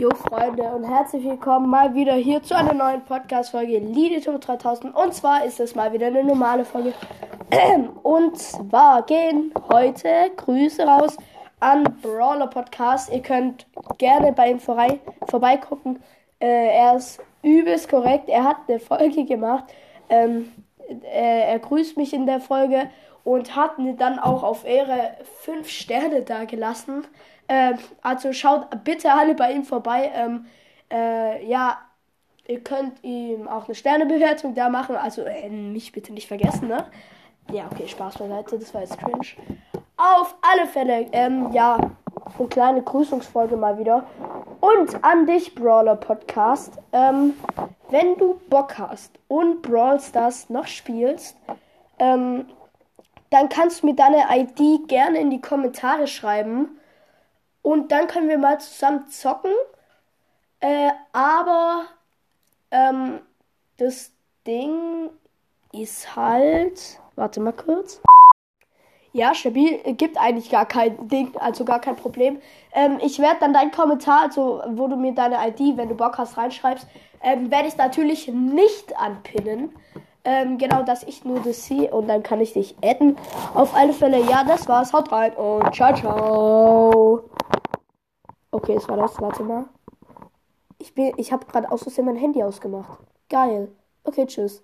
Jo Freunde und herzlich willkommen mal wieder hier zu einer neuen Podcast-Folge Lidito 3000 und zwar ist es mal wieder eine normale Folge und zwar gehen heute Grüße raus an Brawler Podcast. Ihr könnt gerne bei ihm vorbei, vorbeigucken. Äh, er ist übelst korrekt. Er hat eine Folge gemacht. Ähm, er, er grüßt mich in der Folge und hat mir dann auch auf Ehre fünf Sterne da gelassen. Ähm, also schaut bitte alle bei ihm vorbei. Ähm, äh, ja, ihr könnt ihm auch eine Sternebewertung da machen. Also äh, mich bitte nicht vergessen, ne? Ja, okay, Spaß beiseite, das war jetzt cringe. Auf alle Fälle, ähm, ja, eine kleine Grüßungsfolge mal wieder. Und an dich, Brawler Podcast. Ähm, wenn du Bock hast und Brawl Stars noch spielst, ähm, dann kannst du mir deine ID gerne in die Kommentare schreiben. Und dann können wir mal zusammen zocken. Äh, aber ähm, das Ding ist halt. Warte mal kurz. Ja, stabil gibt eigentlich gar kein Ding, also gar kein Problem. Ähm, ich werde dann deinen Kommentar, also wo du mir deine ID, wenn du Bock hast, reinschreibst, ähm, werde ich natürlich nicht anpinnen. Ähm, genau, dass ich nur das sehe und dann kann ich dich adden. Auf alle Fälle, ja, das war's. Haut rein und ciao, ciao. Okay, das war das. Warte mal. Ich, bin, ich habe gerade aus Versehen mein Handy ausgemacht. Geil. Okay, tschüss.